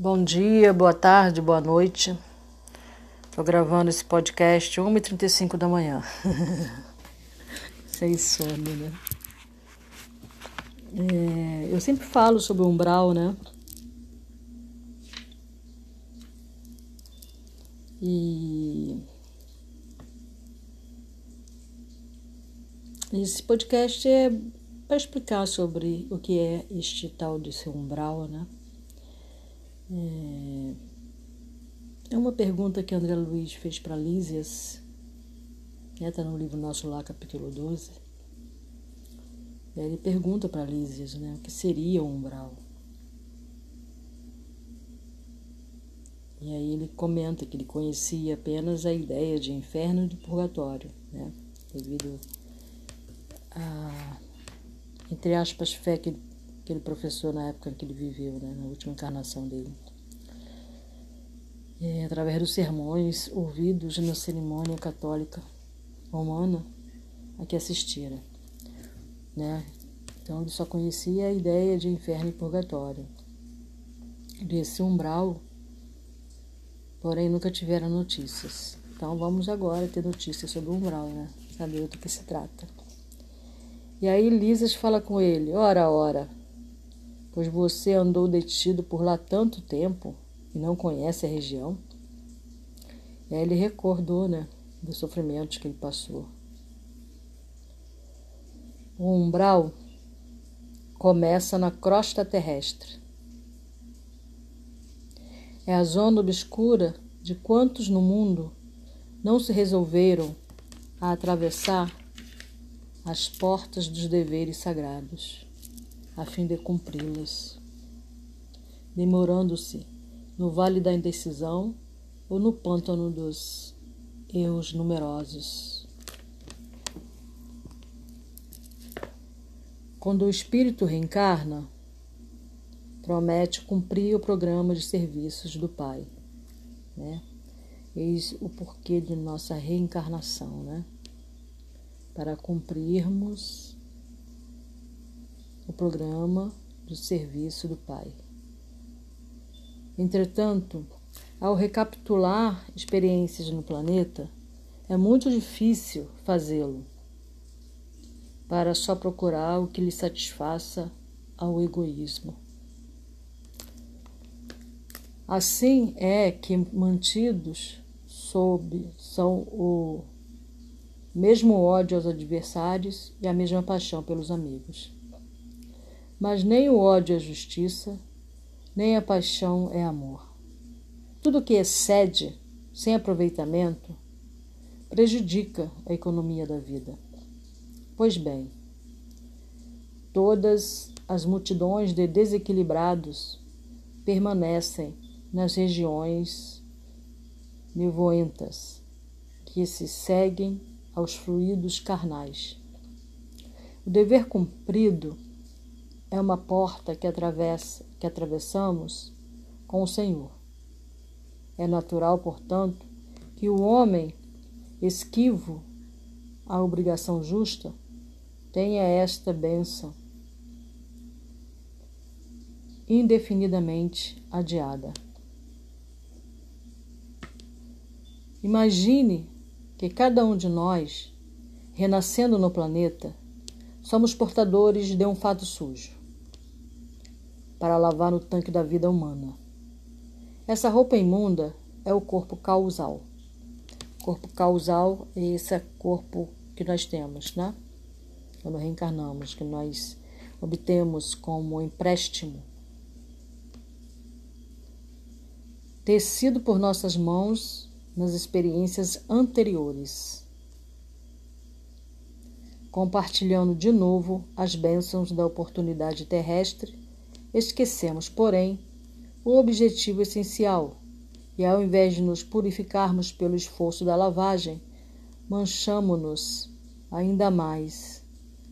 Bom dia, boa tarde, boa noite. Estou gravando esse podcast 1h35 da manhã. Sem sono, né? É, eu sempre falo sobre o umbral, né? E esse podcast é para explicar sobre o que é este tal de seu umbral, né? É, é uma pergunta que André Luiz fez para Lísias, está né? No livro nosso lá, capítulo 12. Ele pergunta para Lísias né, o que seria o umbral. E aí ele comenta que ele conhecia apenas a ideia de inferno e de purgatório, né? devido a, entre aspas, fé que, que ele professou na época que ele viveu, né? na última encarnação dele. E, através dos sermões ouvidos na cerimônia católica romana a que assistira. Né? Então ele só conhecia a ideia de inferno e purgatório. Desse umbral porém nunca tiveram notícias. Então vamos agora ter notícias sobre o umbral, né? Saber do que se trata. E aí Lisas fala com ele: Ora, ora, pois você andou detido por lá tanto tempo e não conhece a região. E aí ele recordou, né, dos sofrimentos que ele passou. O umbral começa na crosta terrestre é a zona obscura de quantos no mundo não se resolveram a atravessar as portas dos deveres sagrados, a fim de cumpri-las, demorando-se no vale da indecisão ou no pântano dos erros numerosos. Quando o espírito reencarna, promete cumprir o programa de serviços do Pai. Né? Eis o porquê de nossa reencarnação, né? Para cumprirmos o programa do serviço do Pai. Entretanto, ao recapitular experiências no planeta, é muito difícil fazê-lo para só procurar o que lhe satisfaça ao egoísmo. Assim é que mantidos sob são o mesmo ódio aos adversários e a mesma paixão pelos amigos. Mas nem o ódio é justiça, nem a paixão é amor. Tudo que excede, sem aproveitamento, prejudica a economia da vida. Pois bem, todas as multidões de desequilibrados permanecem nas regiões nevoentas que se seguem aos fluidos carnais. O dever cumprido é uma porta que atravessa, que atravessamos com o Senhor. É natural, portanto, que o homem esquivo à obrigação justa tenha esta bênção indefinidamente adiada. Imagine que cada um de nós, renascendo no planeta, somos portadores de um fato sujo para lavar no tanque da vida humana. Essa roupa imunda é o corpo causal. Corpo causal é esse corpo que nós temos, né? Quando reencarnamos, que nós obtemos como empréstimo, tecido por nossas mãos nas experiências anteriores, compartilhando de novo as bênçãos da oportunidade terrestre, esquecemos, porém, o objetivo essencial e, ao invés de nos purificarmos pelo esforço da lavagem, manchamo-nos ainda mais,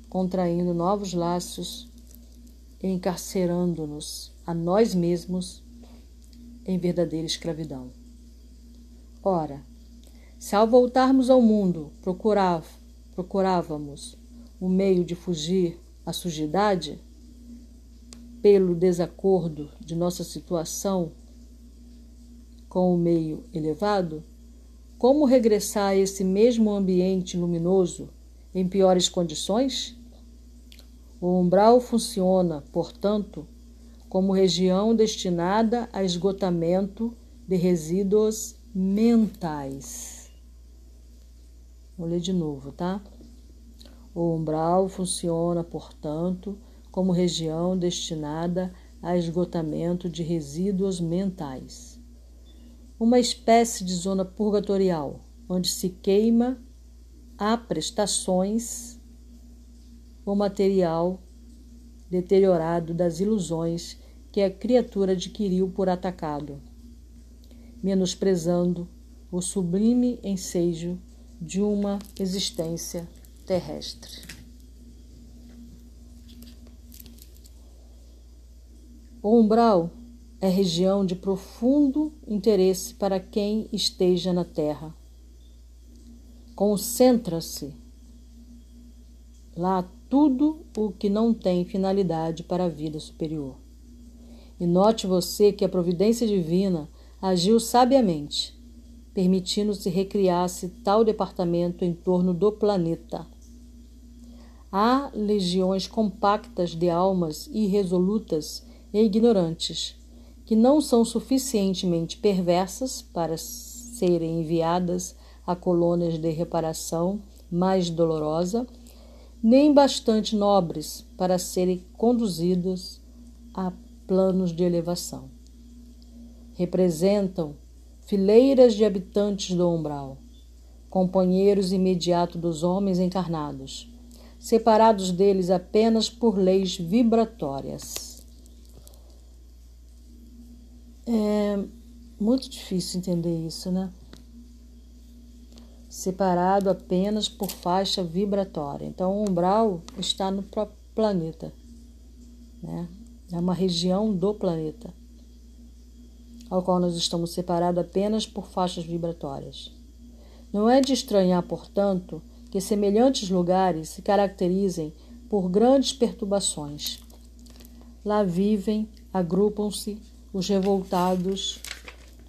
contraindo novos laços e encarcerando-nos a nós mesmos em verdadeira escravidão. Ora, se ao voltarmos ao mundo procurav, procurávamos o meio de fugir à sujidade, pelo desacordo de nossa situação com o meio elevado, como regressar a esse mesmo ambiente luminoso em piores condições? O umbral funciona, portanto, como região destinada a esgotamento de resíduos mentais. Vou ler de novo, tá? O umbral funciona, portanto, como região destinada a esgotamento de resíduos mentais. Uma espécie de zona purgatorial, onde se queima a prestações o material deteriorado das ilusões que a criatura adquiriu por atacado, menosprezando o sublime ensejo de uma existência terrestre. O umbral é região de profundo interesse para quem esteja na Terra. Concentra-se lá tudo o que não tem finalidade para a vida superior. E note você que a providência divina agiu sabiamente, permitindo-se recriar-se tal departamento em torno do planeta. Há legiões compactas de almas irresolutas e ignorantes, que não são suficientemente perversas para serem enviadas a colônias de reparação mais dolorosa nem bastante nobres para serem conduzidos a planos de elevação. Representam fileiras de habitantes do umbral, companheiros imediatos dos homens encarnados, separados deles apenas por leis vibratórias. É muito difícil entender isso, né? separado apenas por faixa vibratória. Então, o umbral está no próprio planeta, né? é uma região do planeta, ao qual nós estamos separados apenas por faixas vibratórias. Não é de estranhar, portanto, que semelhantes lugares se caracterizem por grandes perturbações. Lá vivem, agrupam-se os revoltados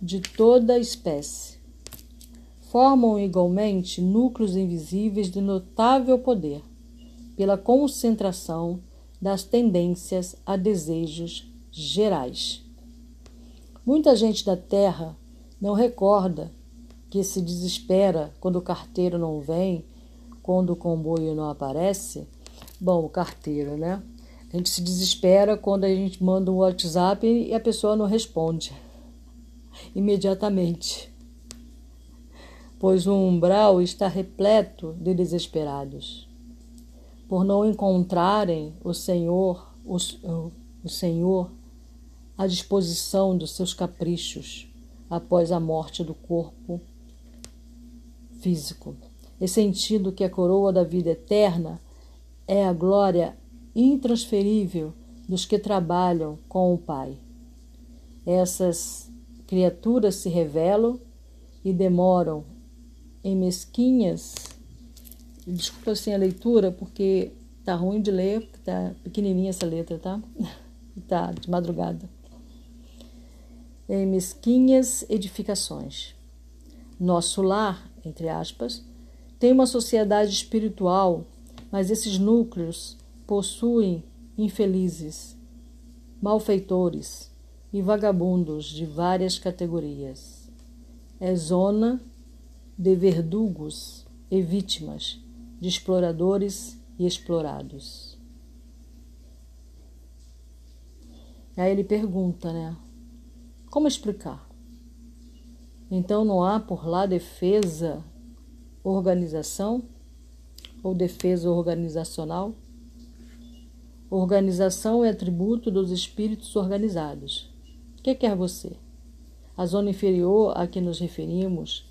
de toda a espécie formam igualmente núcleos invisíveis de notável poder, pela concentração das tendências a desejos gerais. Muita gente da Terra não recorda que se desespera quando o carteiro não vem, quando o comboio não aparece. Bom, o carteiro, né? A gente se desespera quando a gente manda um WhatsApp e a pessoa não responde. Imediatamente. Pois o umbral está repleto de desesperados, por não encontrarem o Senhor, o, o Senhor à disposição dos seus caprichos após a morte do corpo físico, e sentindo que a coroa da vida eterna é a glória intransferível dos que trabalham com o Pai. Essas criaturas se revelam e demoram em mesquinhas. Desculpa assim a leitura, porque tá ruim de ler, porque tá pequenininha essa letra, tá? tá de madrugada. Em mesquinhas edificações. Nosso lar, entre aspas, tem uma sociedade espiritual, mas esses núcleos possuem infelizes, malfeitores e vagabundos de várias categorias. É zona de verdugos e vítimas, de exploradores e explorados. Aí ele pergunta, né? Como explicar? Então não há por lá defesa, organização ou defesa organizacional? Organização é atributo dos espíritos organizados. O que quer você? A zona inferior a que nos referimos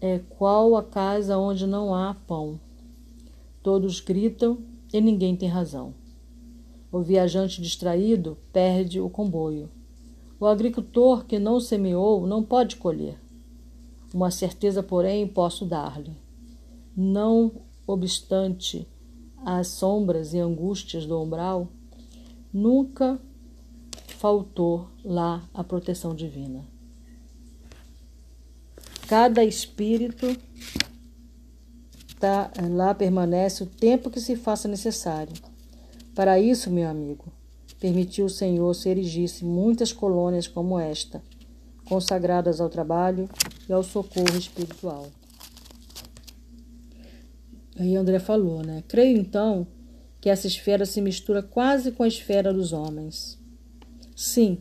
é qual a casa onde não há pão. Todos gritam e ninguém tem razão. O viajante distraído perde o comboio. O agricultor que não semeou não pode colher. Uma certeza, porém, posso dar-lhe. Não obstante as sombras e angústias do umbral, nunca faltou lá a proteção divina. cada espírito tá, lá permanece o tempo que se faça necessário. Para isso, meu amigo, permitiu o Senhor se erigisse muitas colônias como esta, consagradas ao trabalho e ao socorro espiritual. Aí André falou, né? Creio então que essa esfera se mistura quase com a esfera dos homens. Sim,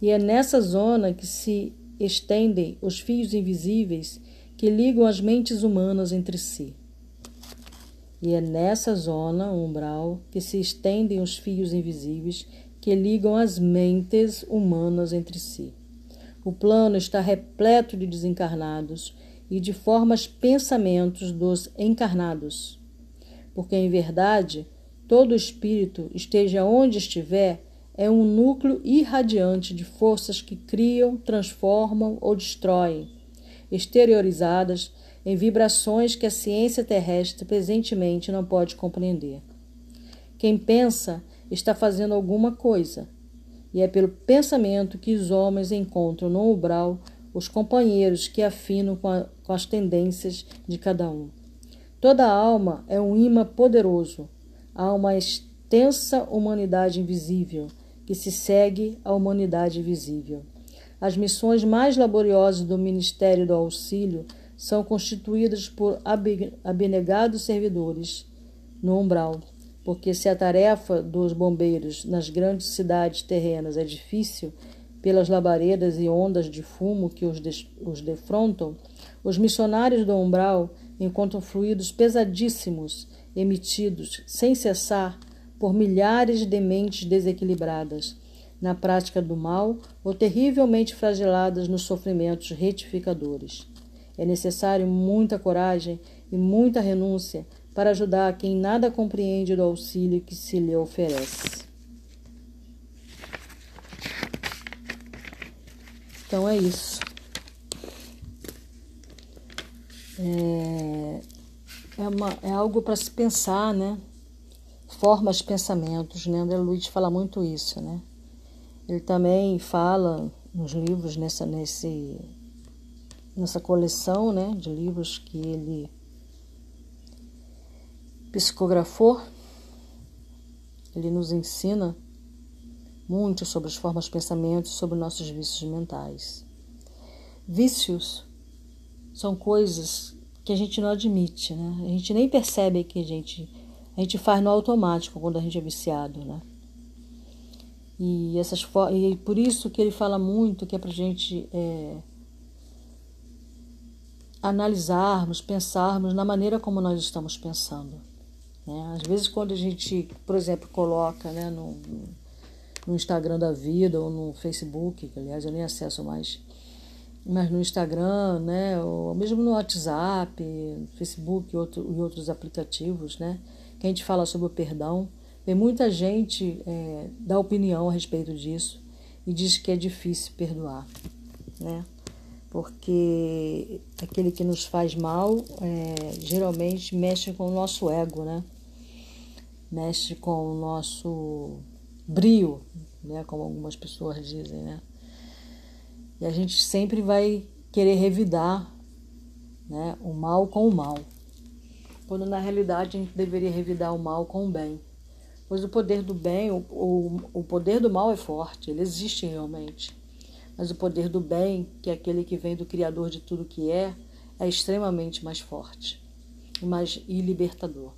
e é nessa zona que se estendem os fios invisíveis que ligam as mentes humanas entre si. E é nessa zona umbral que se estendem os fios invisíveis que ligam as mentes humanas entre si. O plano está repleto de desencarnados e de formas pensamentos dos encarnados. Porque, em verdade, todo espírito, esteja onde estiver, é um núcleo irradiante de forças que criam, transformam ou destroem, exteriorizadas em vibrações que a ciência terrestre presentemente não pode compreender. Quem pensa está fazendo alguma coisa, e é pelo pensamento que os homens encontram no umbral os companheiros que afinam com, a, com as tendências de cada um. Toda alma é um imã poderoso, há uma extensa humanidade invisível que se segue à humanidade visível. As missões mais laboriosas do Ministério do Auxílio são constituídas por abnegados servidores no umbral, porque se a tarefa dos bombeiros nas grandes cidades terrenas é difícil, pelas labaredas e ondas de fumo que os, os defrontam, os missionários do umbral encontram fluidos pesadíssimos emitidos sem cessar por milhares de mentes desequilibradas na prática do mal ou terrivelmente flageladas nos sofrimentos retificadores. É necessário muita coragem e muita renúncia para ajudar quem nada compreende do auxílio que se lhe oferece. Então é isso. É, é, uma, é algo para se pensar, né? Formas de pensamentos, né? André Luiz fala muito isso, né? Ele também fala nos livros, nessa, nesse, nessa coleção né, de livros que ele psicografou, ele nos ensina muito sobre as formas de pensamento, sobre nossos vícios mentais. Vícios são coisas que a gente não admite, né? A gente nem percebe que a gente a gente faz no automático quando a gente é viciado, né? E essas e por isso que ele fala muito que é para gente é, analisarmos, pensarmos na maneira como nós estamos pensando. Né? Às vezes quando a gente, por exemplo, coloca, né, no, no Instagram da vida ou no Facebook, que aliás eu nem acesso mais, mas no Instagram, né, ou mesmo no WhatsApp, Facebook e, outro, e outros aplicativos, né, que a gente fala sobre o perdão, vem muita gente é, dar opinião a respeito disso e diz que é difícil perdoar, né? Porque aquele que nos faz mal é, geralmente mexe com o nosso ego, né? Mexe com o nosso brio, né, como algumas pessoas dizem, né? E a gente sempre vai querer revidar, né, o mal com o mal. Quando na realidade a gente deveria revidar o mal com o bem. Pois o poder do bem, o, o, o poder do mal é forte, ele existe realmente. Mas o poder do bem, que é aquele que vem do Criador de tudo que é, é extremamente mais forte e mais e libertador.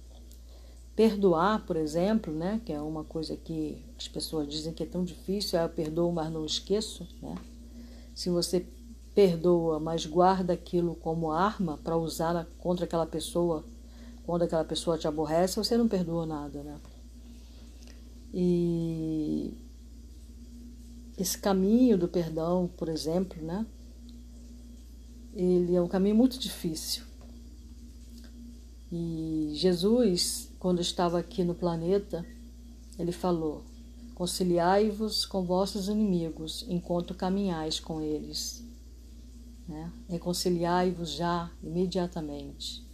Perdoar, por exemplo, né, que é uma coisa que as pessoas dizem que é tão difícil, é eu perdoo, mas não esqueço. Né? Se você perdoa, mas guarda aquilo como arma para usar contra aquela pessoa quando aquela pessoa te aborrece, você não perdoa nada. Né? E esse caminho do perdão, por exemplo, né? ele é um caminho muito difícil. E Jesus quando estava aqui no planeta, ele falou: Conciliai-vos com vossos inimigos enquanto caminhais com eles. Né? Reconciliai-vos já imediatamente.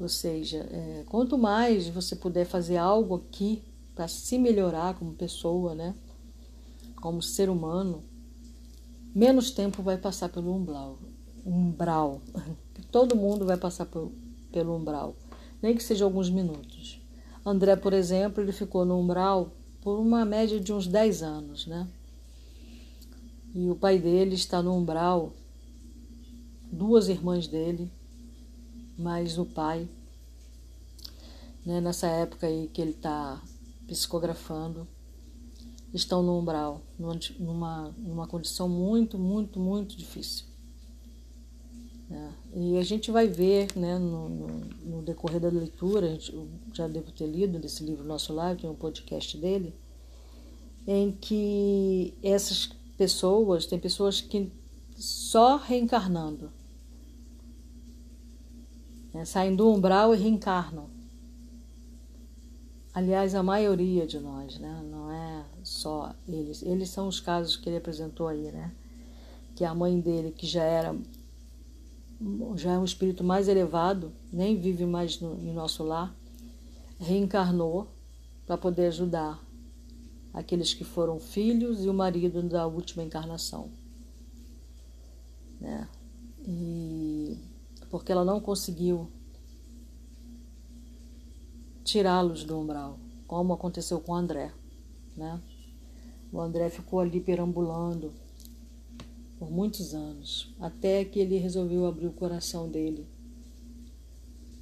Ou seja, é, quanto mais você puder fazer algo aqui para se melhorar como pessoa, né? como ser humano, menos tempo vai passar pelo umbral. umbral. Todo mundo vai passar por, pelo umbral, nem que seja alguns minutos. André, por exemplo, ele ficou no umbral por uma média de uns 10 anos, né? E o pai dele está no umbral, duas irmãs dele, mais o pai, né? Nessa época aí que ele está psicografando, estão no umbral, numa, numa condição muito, muito, muito difícil. É, e a gente vai ver né, no, no, no decorrer da leitura, a gente, eu já devo ter lido desse livro Nosso Lar, tem um podcast dele, em que essas pessoas, tem pessoas que só reencarnando, né, saem do umbral e reencarnam. Aliás, a maioria de nós, né, não é só eles. Eles são os casos que ele apresentou aí, né? Que a mãe dele, que já era já é um espírito mais elevado, nem vive mais no, em nosso lar, reencarnou para poder ajudar aqueles que foram filhos e o marido da última encarnação. Né? E porque ela não conseguiu tirá-los do umbral, como aconteceu com o André. Né? O André ficou ali perambulando por muitos anos, até que ele resolveu abrir o coração dele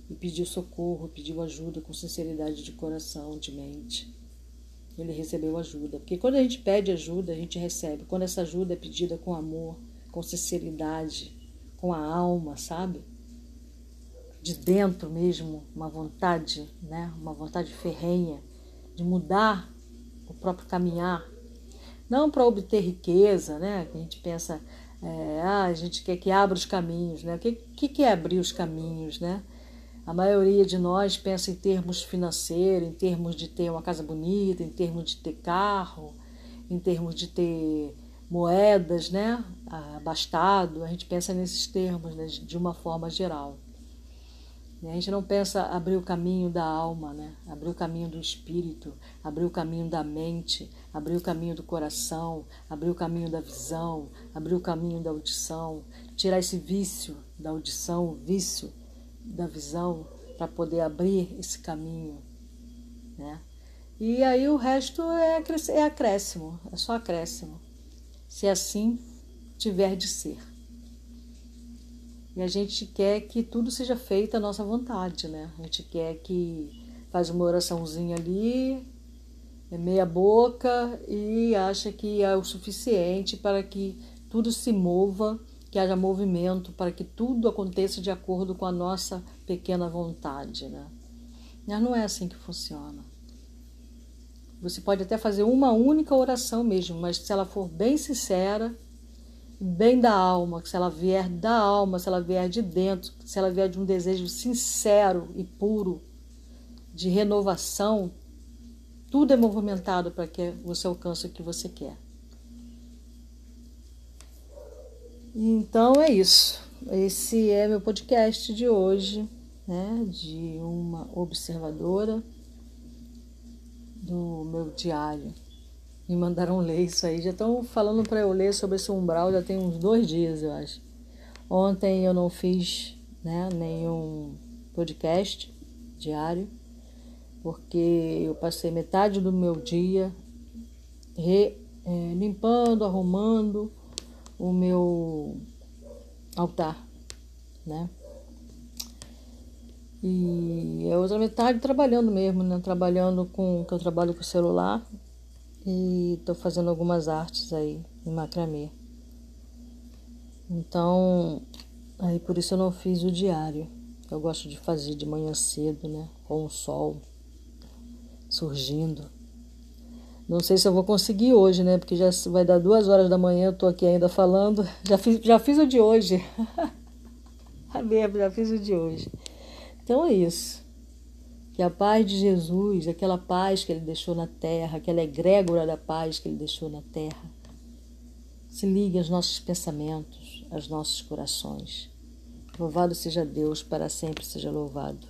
e pediu socorro, pediu ajuda com sinceridade de coração, de mente. Ele recebeu ajuda, porque quando a gente pede ajuda, a gente recebe. Quando essa ajuda é pedida com amor, com sinceridade, com a alma, sabe? De dentro mesmo, uma vontade, né? Uma vontade ferrenha de mudar o próprio caminhar não para obter riqueza, né? A gente pensa, é, ah, a gente quer que abra os caminhos, né? O que, que, que é abrir os caminhos, né? A maioria de nós pensa em termos financeiros, em termos de ter uma casa bonita, em termos de ter carro, em termos de ter moedas, né? Abastado. A gente pensa nesses termos, né? de uma forma geral. A gente não pensa abrir o caminho da alma, né? abrir o caminho do espírito, abrir o caminho da mente, abrir o caminho do coração, abrir o caminho da visão, abrir o caminho da audição, tirar esse vício da audição, o vício da visão, para poder abrir esse caminho. Né? E aí o resto é, é acréscimo, é só acréscimo, se assim tiver de ser. E a gente quer que tudo seja feito à nossa vontade, né? A gente quer que faz uma oraçãozinha ali, é meia boca e acha que é o suficiente para que tudo se mova, que haja movimento, para que tudo aconteça de acordo com a nossa pequena vontade, né? Mas não é assim que funciona. Você pode até fazer uma única oração mesmo, mas se ela for bem sincera, bem da alma, se ela vier da alma, se ela vier de dentro, se ela vier de um desejo sincero e puro de renovação, tudo é movimentado para que você alcance o que você quer. Então é isso. Esse é meu podcast de hoje, né, de uma observadora do meu diário me mandaram ler isso aí. Já estão falando para eu ler sobre esse umbral, já tem uns dois dias, eu acho. Ontem eu não fiz né, nenhum podcast diário, porque eu passei metade do meu dia re, é, limpando, arrumando o meu altar, né? E a outra metade trabalhando mesmo, né? Trabalhando com que eu trabalho com celular, e estou fazendo algumas artes aí em macramê. Então, aí por isso eu não fiz o diário. Eu gosto de fazer de manhã cedo, né? Com o sol surgindo. Não sei se eu vou conseguir hoje, né? Porque já vai dar duas horas da manhã, eu tô aqui ainda falando. Já fiz, já fiz o de hoje. já fiz o de hoje. Então é isso. Que a paz de Jesus, aquela paz que ele deixou na terra, aquela egrégora da paz que ele deixou na terra, se ligue aos nossos pensamentos, aos nossos corações. Louvado seja Deus, para sempre seja louvado.